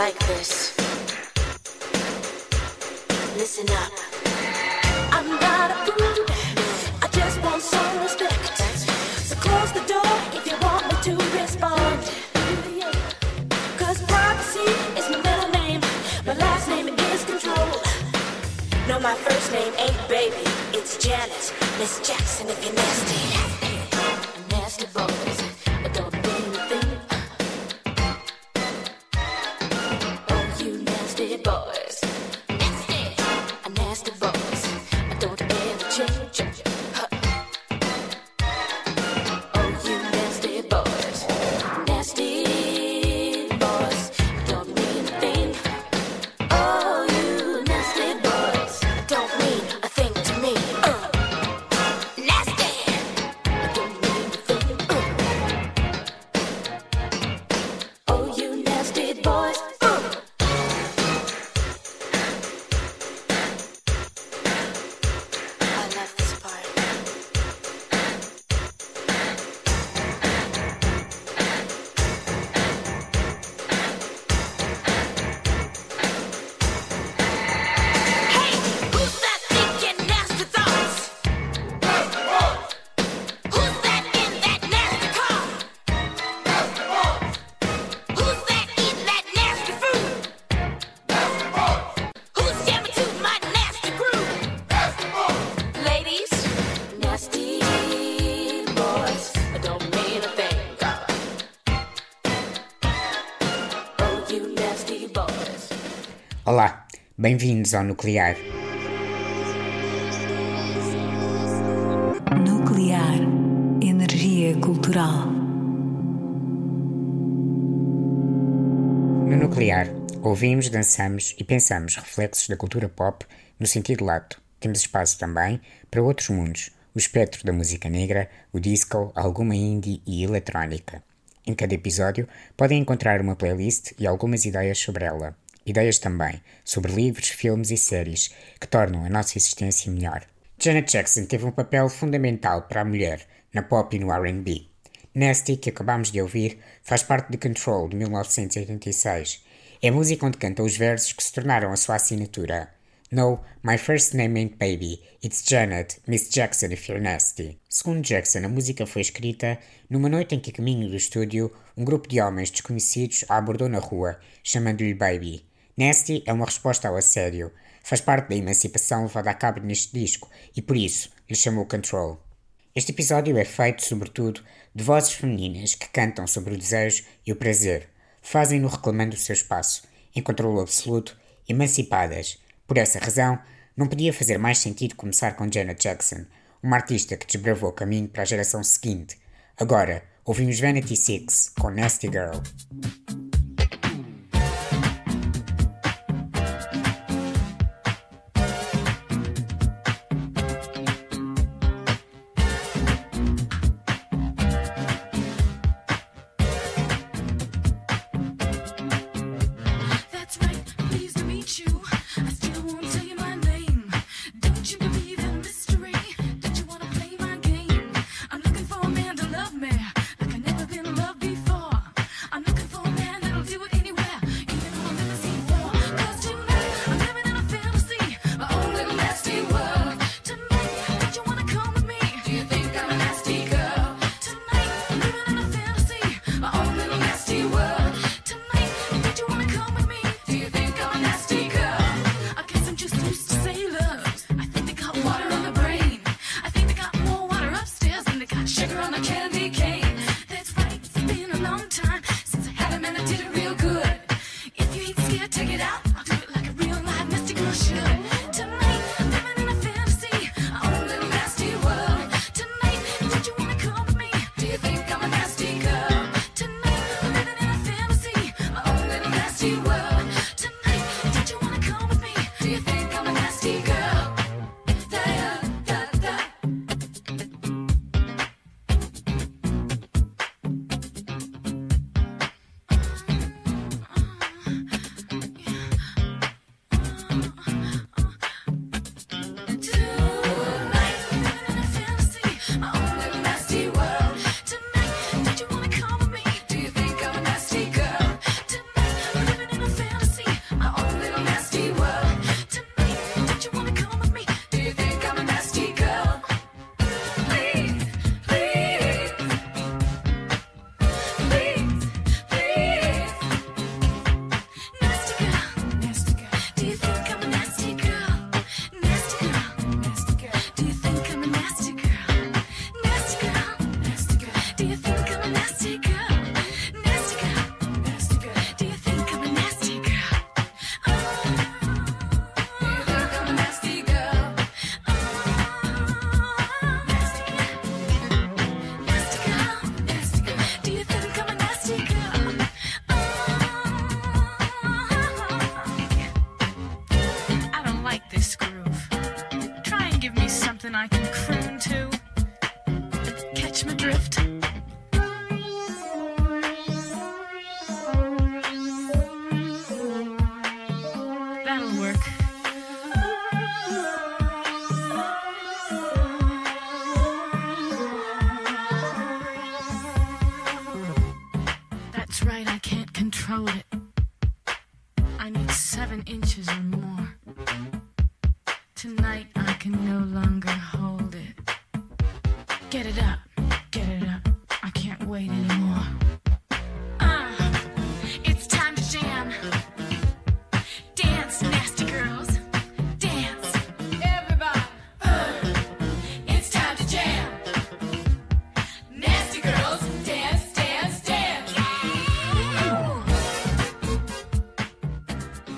like this. Listen up. I'm not a prude. I just want some respect. So close the door if you want me to respond. Cause privacy is my middle name. My last name is control. No, my first name ain't baby. It's Janet. Miss Jackson if you're. Nasty bem-vindos ao Nuclear. Nuclear. Energia cultural. No Nuclear, ouvimos, dançamos e pensamos reflexos da cultura pop no sentido lato. Temos espaço também para outros mundos, o espectro da música negra, o disco, alguma indie e eletrónica. Em cada episódio podem encontrar uma playlist e algumas ideias sobre ela. Ideias também sobre livros, filmes e séries que tornam a nossa existência melhor. Janet Jackson teve um papel fundamental para a mulher na pop e no R&B. Nasty, que acabamos de ouvir, faz parte de Control, de 1986. É música onde canta os versos que se tornaram a sua assinatura. No, my first name ain't baby, it's Janet, Miss Jackson if you're nasty. Segundo Jackson, a música foi escrita numa noite em que, a caminho do estúdio, um grupo de homens desconhecidos a abordou na rua, chamando-lhe baby. Nasty é uma resposta ao assédio. Faz parte da emancipação levada a cabo neste disco e, por isso, lhe chamou Control. Este episódio é feito, sobretudo, de vozes femininas que cantam sobre o desejo e o prazer. Fazem-no reclamando o seu espaço, em controle absoluto, emancipadas. Por essa razão, não podia fazer mais sentido começar com Janet Jackson, uma artista que desbravou o caminho para a geração seguinte. Agora, ouvimos Vanity Six com Nasty Girl.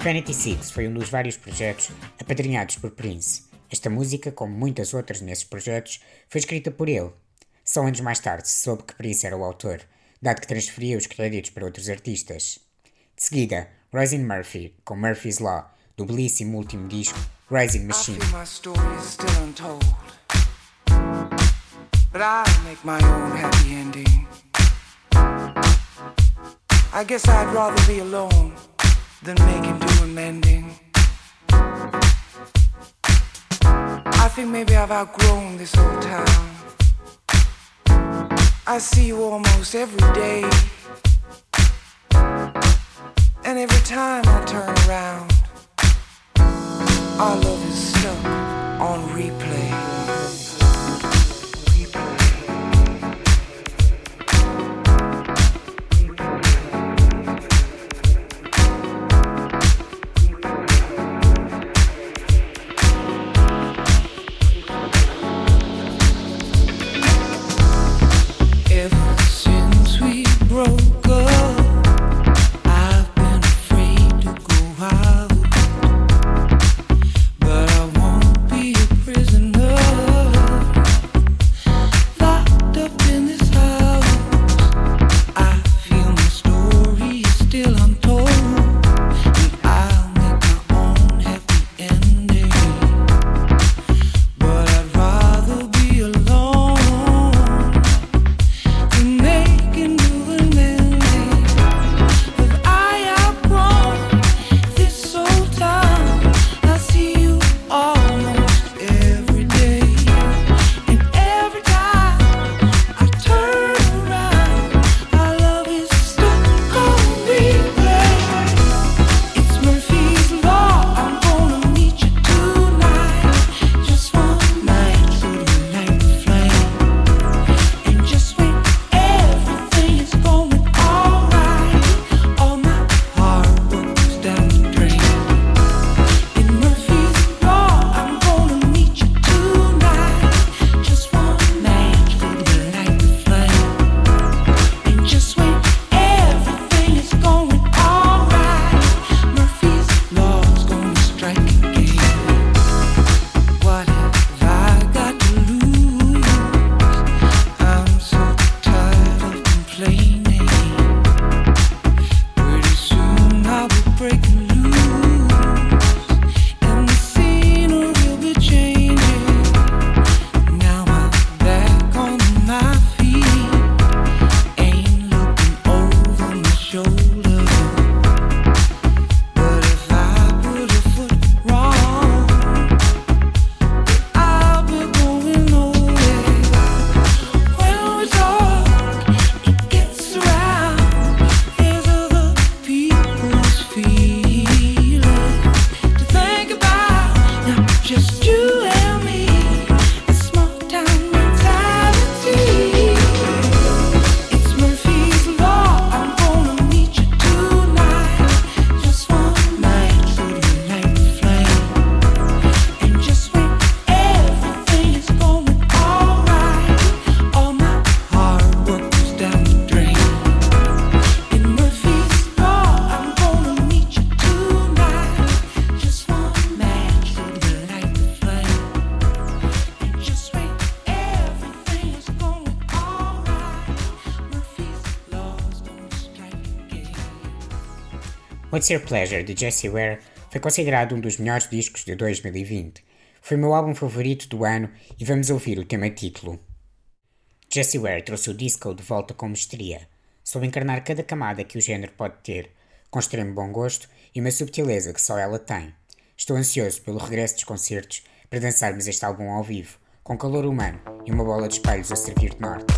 Planet Six foi um dos vários projetos apadrinhados por Prince. Esta música, como muitas outras nesses projetos, foi escrita por ele. Só anos mais tarde se soube que Prince era o autor, dado que transferia os créditos para outros artistas. De seguida, Rising Murphy, com Murphy's Law, do belíssimo último disco Rising Machine. But make my own happy ending. I guess I'd rather be alone. than making do and mending. I think maybe I've outgrown this old town. I see you almost every day. And every time I turn around, our love is stuck on replay. Sincere Pleasure, de Jesse Ware, foi considerado um dos melhores discos de 2020. Foi meu álbum favorito do ano e vamos ouvir o tema título. Jesse Ware trouxe o disco de volta com mestria, soube encarnar cada camada que o género pode ter, com extremo bom gosto e uma subtileza que só ela tem. Estou ansioso pelo regresso dos concertos para dançarmos este álbum ao vivo, com calor humano e uma bola de espelhos a servir de norte.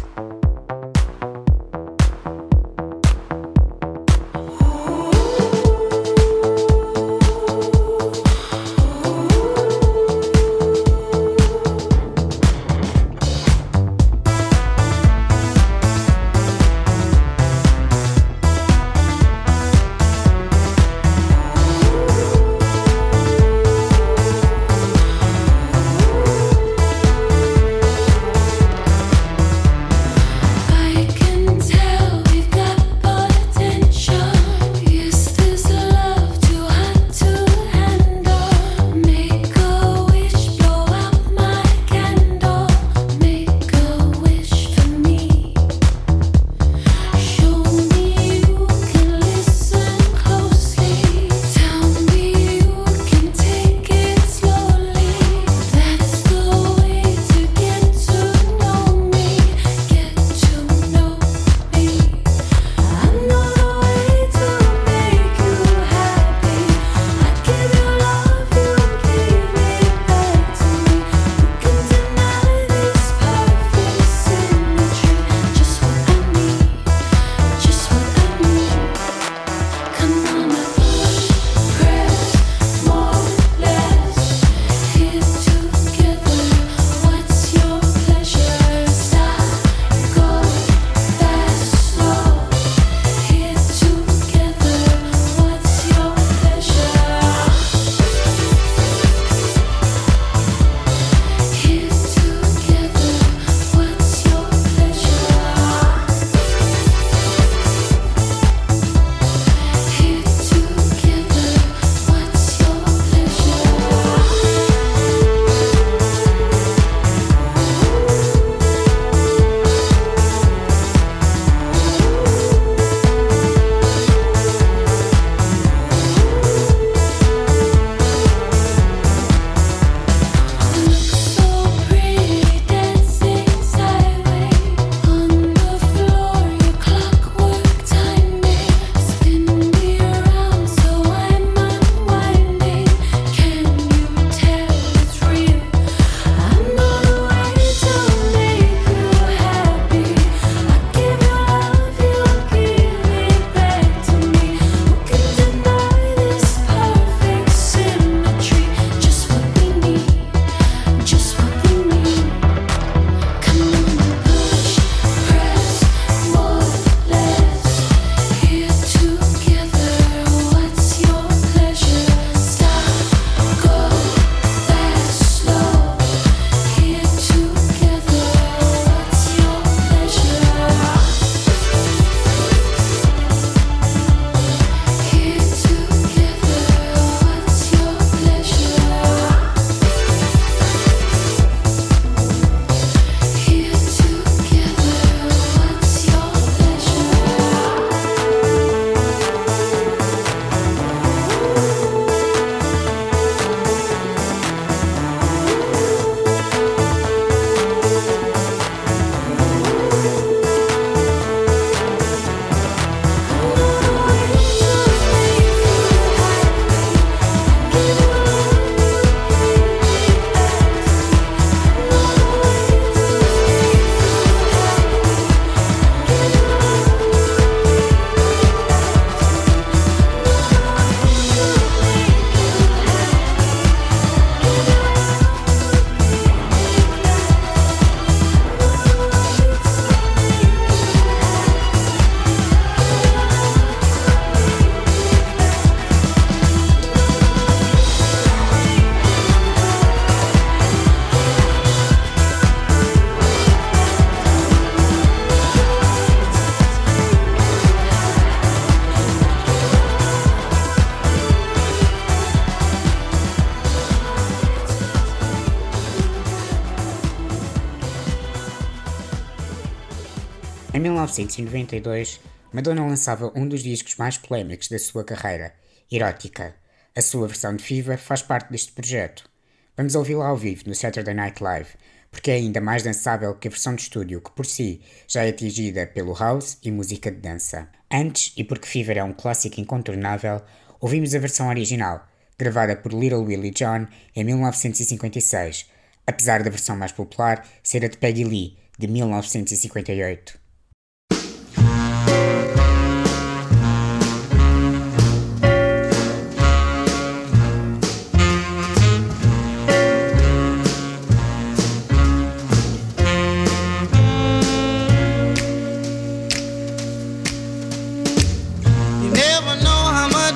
1992, Madonna lançava um dos discos mais polémicos da sua carreira, Erótica. A sua versão de Fever faz parte deste projeto. Vamos ouvi-la ao vivo no Saturday Night Live, porque é ainda mais dançável que a versão de estúdio, que por si já é atingida pelo house e música de dança. Antes, e porque Fever é um clássico incontornável, ouvimos a versão original, gravada por Little Willie John em 1956, apesar da versão mais popular ser a de Peggy Lee, de 1958.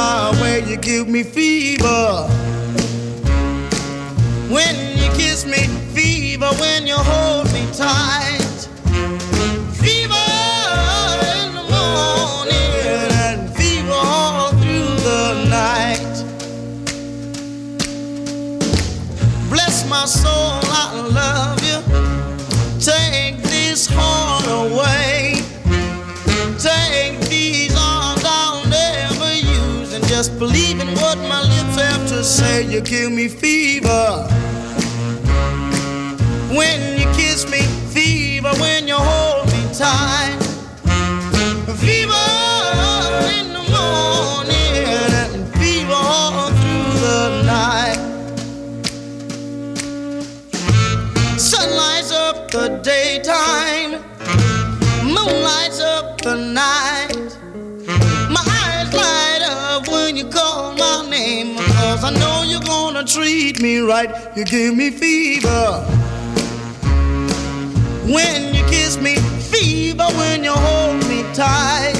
Love you my way. You give me fever. When you kiss me, fever. When you hold me tight. Fever in the morning and fever all through the night. Bless my soul, I love you. Take this heart away. In what my lips have to say. You give me fever. When you kiss me, fever. When you hold me tight. Gonna treat me right. You give me fever. When you kiss me, fever when you hold me tight.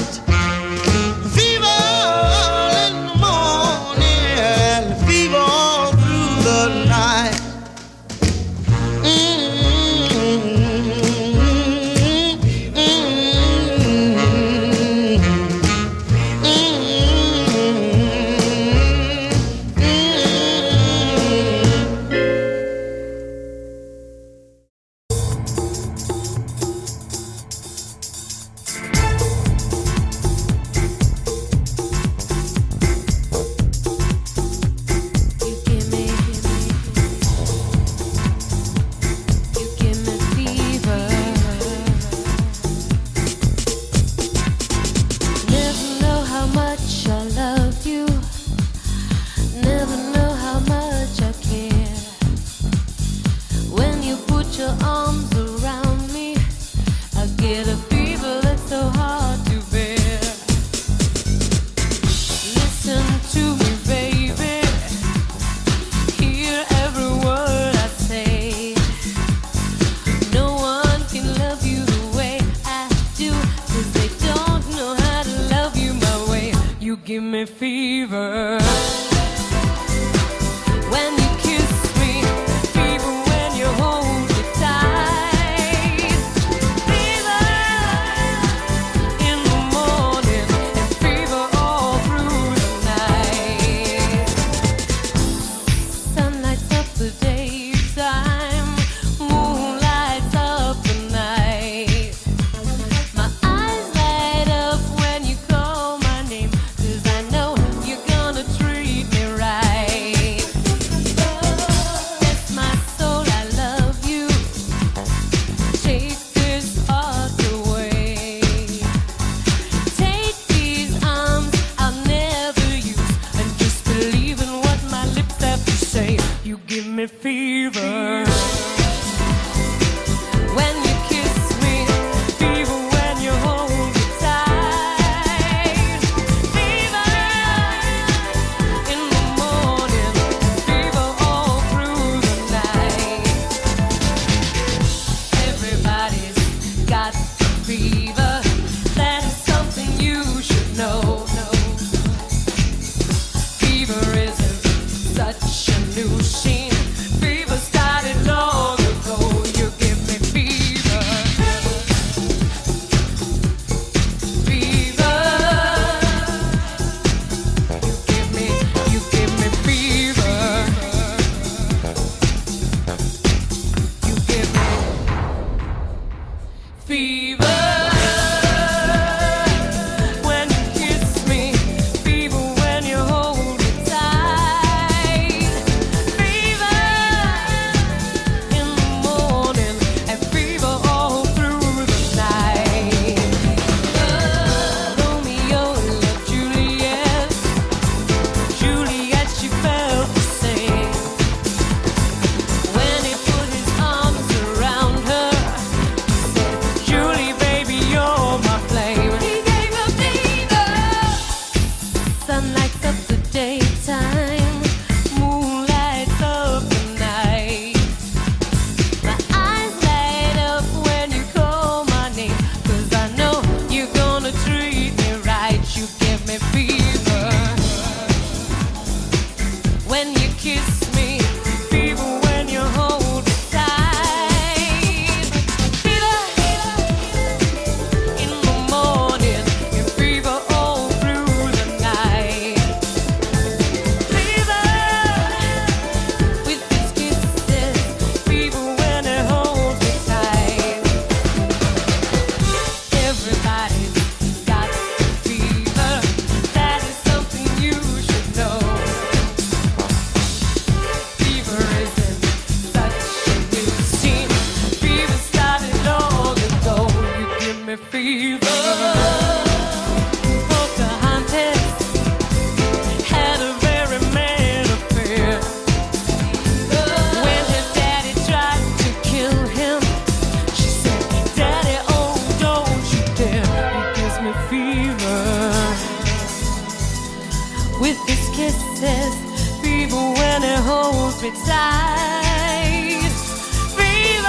me tight. Fever,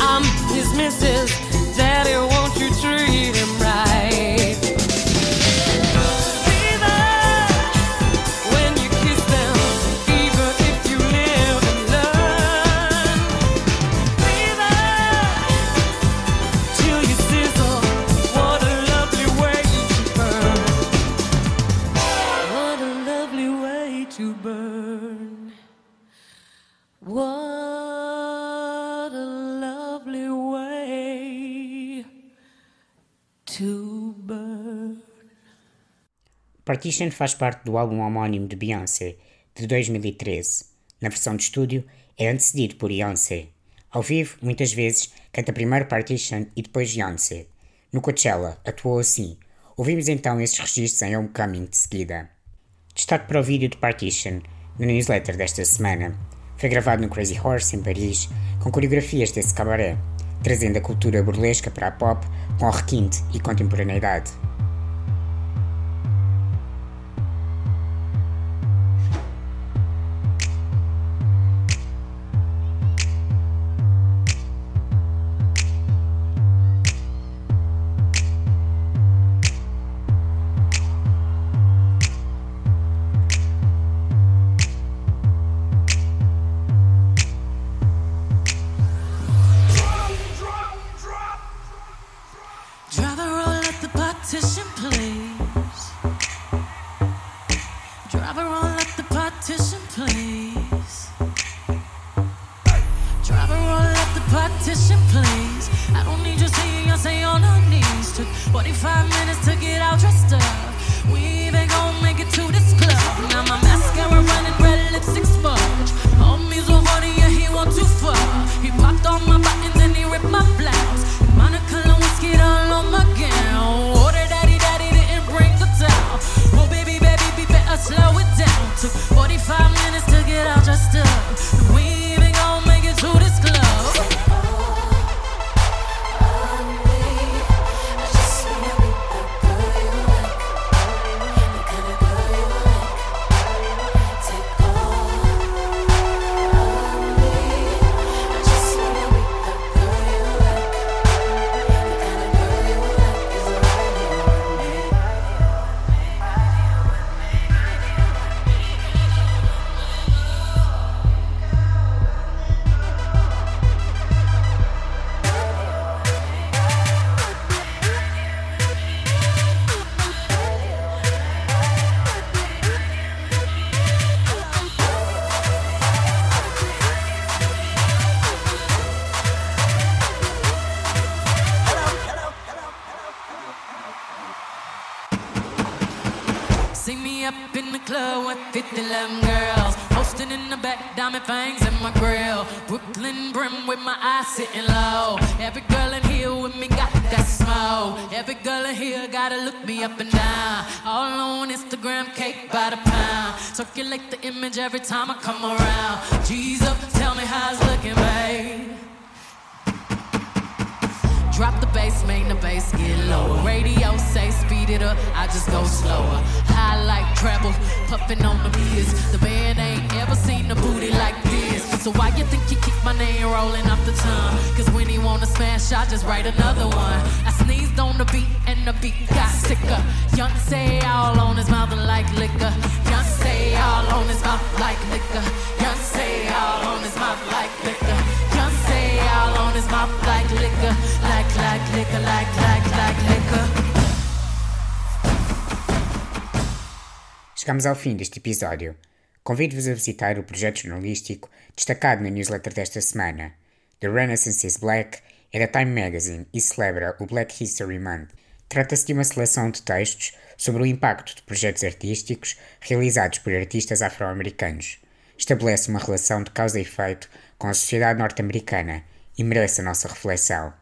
I'm his missus. Partition faz parte do álbum homónimo de Beyoncé, de 2013. Na versão de estúdio, é antecedido por Beyoncé. Ao vivo, muitas vezes, canta primeiro Partition e depois Beyoncé. No Coachella, atuou assim. Ouvimos então esses registros em Homecoming de seguida. Destaque para o vídeo de Partition, no newsletter desta semana. Foi gravado no Crazy Horse, em Paris, com coreografias desse cabaré, trazendo a cultura burlesca para a pop com requinte e contemporaneidade. Harlem girls. Posting in the back, diamond fangs in my grill. Brooklyn brim with my eyes sitting low. Every girl in here with me got that smoke. Every girl in here gotta look me up and down. All on Instagram, cake by the pound. Circulate the image every time I come around. Jesus, tell me how it's looking, babe. Drop the bass, make the bass get lower. Radio say speed it up, I just go slower. High like treble, puffing on the beers. The band ain't ever seen a booty like this. So why you think he keep my name rolling off the tongue? Cause when he wanna smash, I just write another one. I sneezed on the beat and the beat got sicker. Young say all on his mouth like liquor. Young say all on his mouth like liquor. Young say all on his mouth like liquor. Young say all on his mouth like liquor, liquor, like like like liquor. Chegamos ao fim deste episódio. Convido-vos a visitar o projeto jornalístico destacado na newsletter desta semana. The Renaissance is Black é da Time Magazine e celebra o Black History Month. Trata-se de uma seleção de textos sobre o impacto de projetos artísticos realizados por artistas afro-americanos. Estabelece uma relação de causa e efeito com a sociedade norte-americana e merece a nossa reflexão.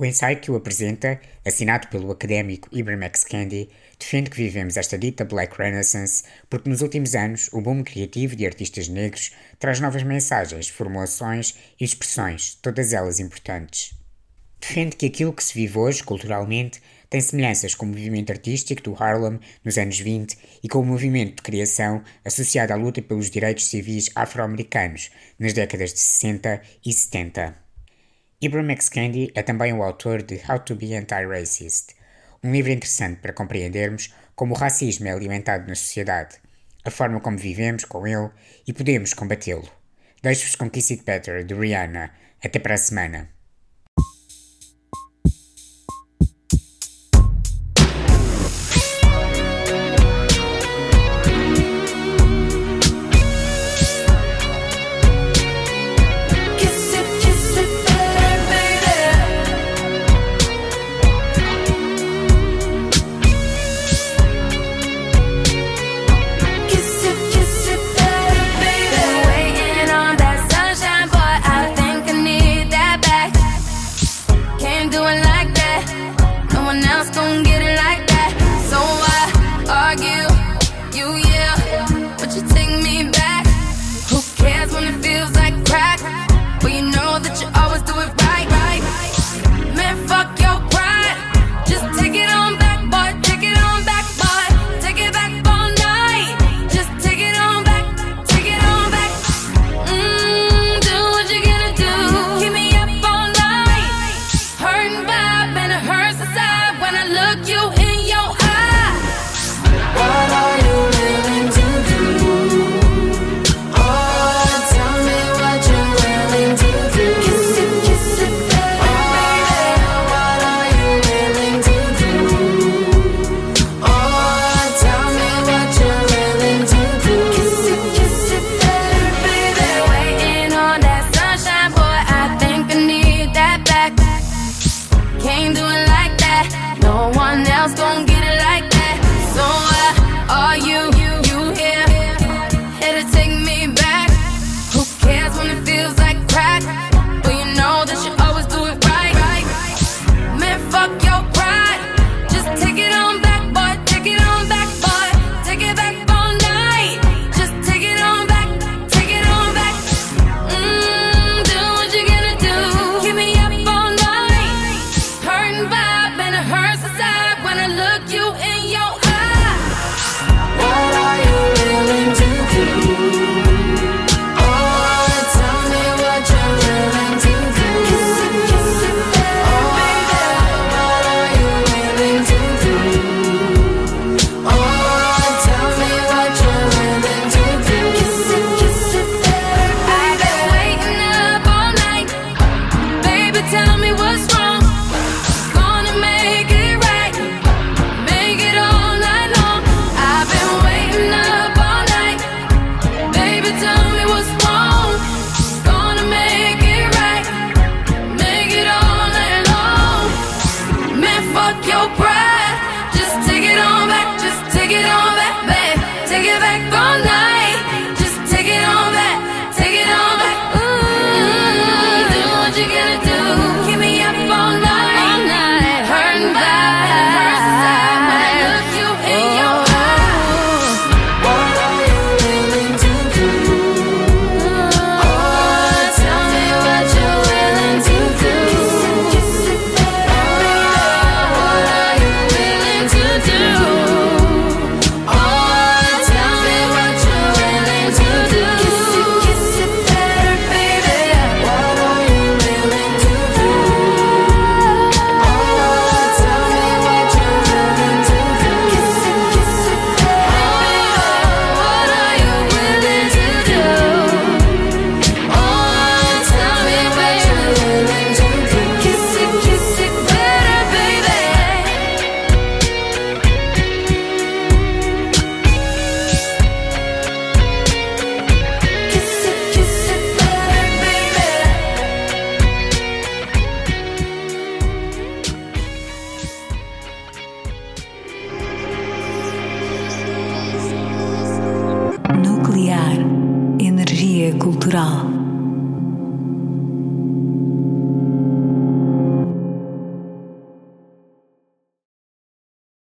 O ensaio que o apresenta, assinado pelo académico Ibram X. Kendi, defende que vivemos esta dita Black Renaissance porque nos últimos anos o boom criativo de artistas negros traz novas mensagens, formulações e expressões, todas elas importantes. Defende que aquilo que se vive hoje, culturalmente, tem semelhanças com o movimento artístico do Harlem nos anos 20 e com o movimento de criação associado à luta pelos direitos civis afro-americanos nas décadas de 60 e 70. Ibram X. Kendi é também o autor de How to Be Anti-Racist, um livro interessante para compreendermos como o racismo é alimentado na sociedade, a forma como vivemos com ele e podemos combatê-lo. Deixo-vos com Kiss It Better, de Rihanna. Até para a semana.